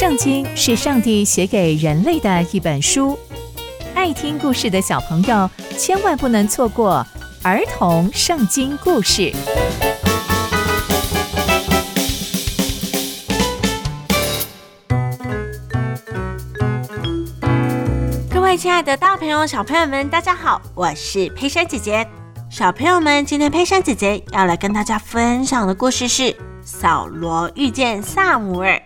圣经是上帝写给人类的一本书，爱听故事的小朋友千万不能错过儿童圣经故事。各位亲爱的大朋友、小朋友们，大家好，我是佩珊姐姐。小朋友们，今天佩珊姐姐要来跟大家分享的故事是扫罗遇见撒母耳。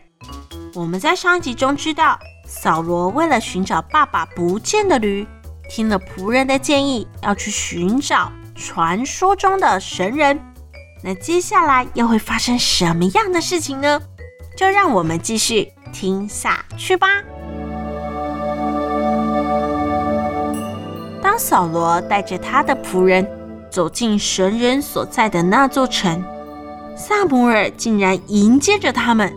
我们在上一集中知道，扫罗为了寻找爸爸不见的驴，听了仆人的建议，要去寻找传说中的神人。那接下来又会发生什么样的事情呢？就让我们继续听下去吧。当扫罗带着他的仆人走进神人所在的那座城，撒母耳竟然迎接着他们。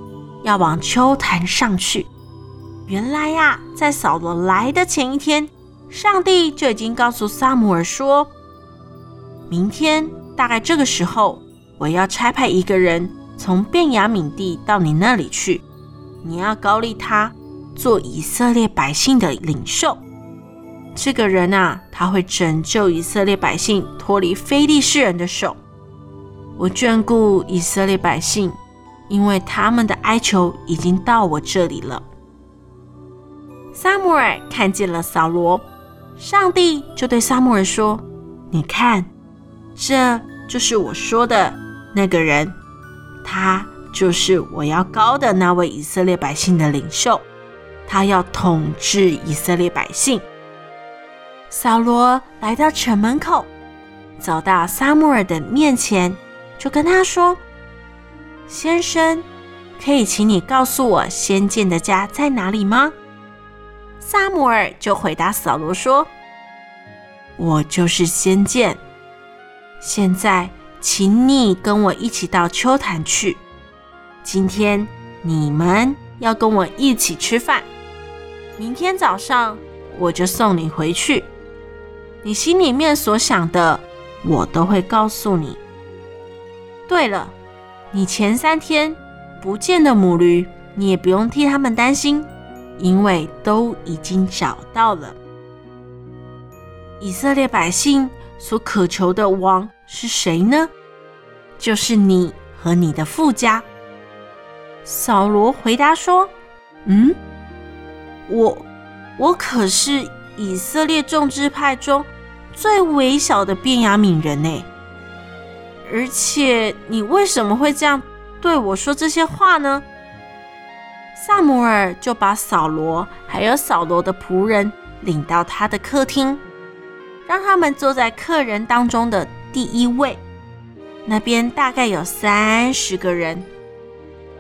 要往丘坛上去。原来呀、在扫罗来的前一天，上帝就已经告诉撒母耳说，明天大概这个时候，我要差派一个人从便雅悯地到你那里去，你要膏立他做以色列百姓的领袖。这个人啊，他会拯救以色列百姓脱离非利士人的手。我眷顾以色列百姓。因为他们的哀求已经到我这里了。撒母耳看见了扫罗，上帝就对撒母耳说：“你看，这就是我说的那个人，他就是我要高的那位以色列百姓的领袖，他要统治以色列百姓。”扫罗来到城门口，走到撒母耳的面前，就跟他说。先生，可以请你告诉我先见的家在哪里吗？撒母尔就回答扫罗说：“我就是先见。现在，请你跟我一起到秋坛去。今天你们要跟我一起吃饭。明天早上我就送你回去。你心里面所想的，我都会告诉你。对了。”你前三天不见的母驴，你也不用替他们担心，因为都已经找到了。以色列百姓所渴求的王是谁呢？就是你和你的父家。扫罗回答说：“嗯，我我可是以色列众支派中最微小的便雅悯人呢。”而且你为什么会这样对我说这些话呢？撒母耳就把扫罗还有扫罗的仆人领到他的客厅，让他们坐在客人当中的第一位。那边大概有三十个人。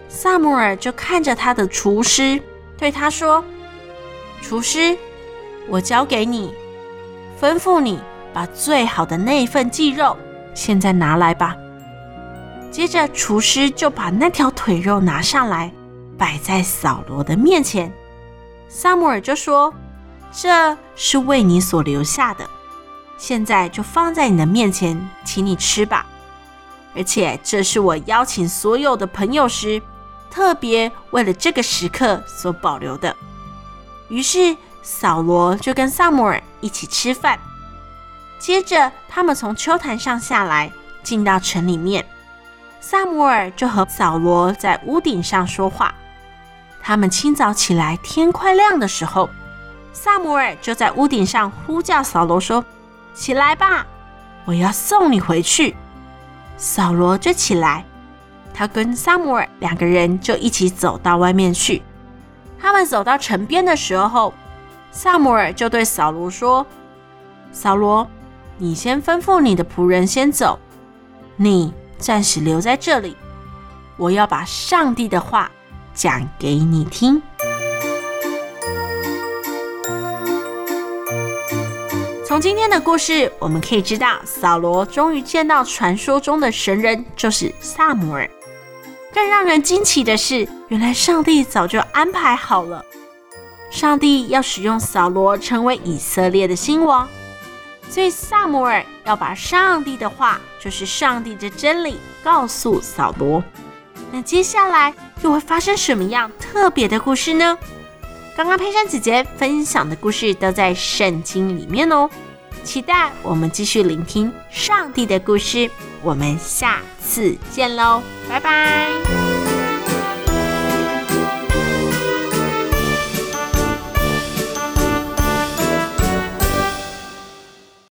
撒母耳就看着他的厨师，对他说：“厨师，我交给你，吩咐你把最好的那份鸡肉。”现在拿来吧。接着，厨师就把那条腿肉拿上来，摆在扫罗的面前。撒母耳就说：“这是为你所留下的，现在就放在你的面前，请你吃吧。而且，这是我邀请所有的朋友时，特别为了这个时刻所保留的。”于是，扫罗就跟撒母耳一起吃饭。接着，他们从丘坛上下来，进到城里面。撒母耳就和扫罗在屋顶上说话。他们清早起来，天快亮的时候，撒母耳就在屋顶上呼叫扫罗说：“起来吧，我要送你回去。”扫罗就起来，他跟撒母耳两个人就一起走到外面去。他们走到城边的时候，撒母耳就对扫罗说：“扫罗。”你先吩咐你的仆人先走，你暂时留在这里。我要把上帝的话讲给你听。从今天的故事，我们可以知道，扫罗终于见到传说中的神人，就是撒母耳。更让人惊奇的是，原来上帝早就安排好了，上帝要使用扫罗成为以色列的新王。所以，撒母耳要把上帝的话，就是上帝的真理，告诉扫罗。那接下来，又会发生什么样特别的故事呢？刚刚佩珊姐姐分享的故事都在圣经里面哦，期待我们继续聆听上帝的故事。我们下次见喽，拜拜。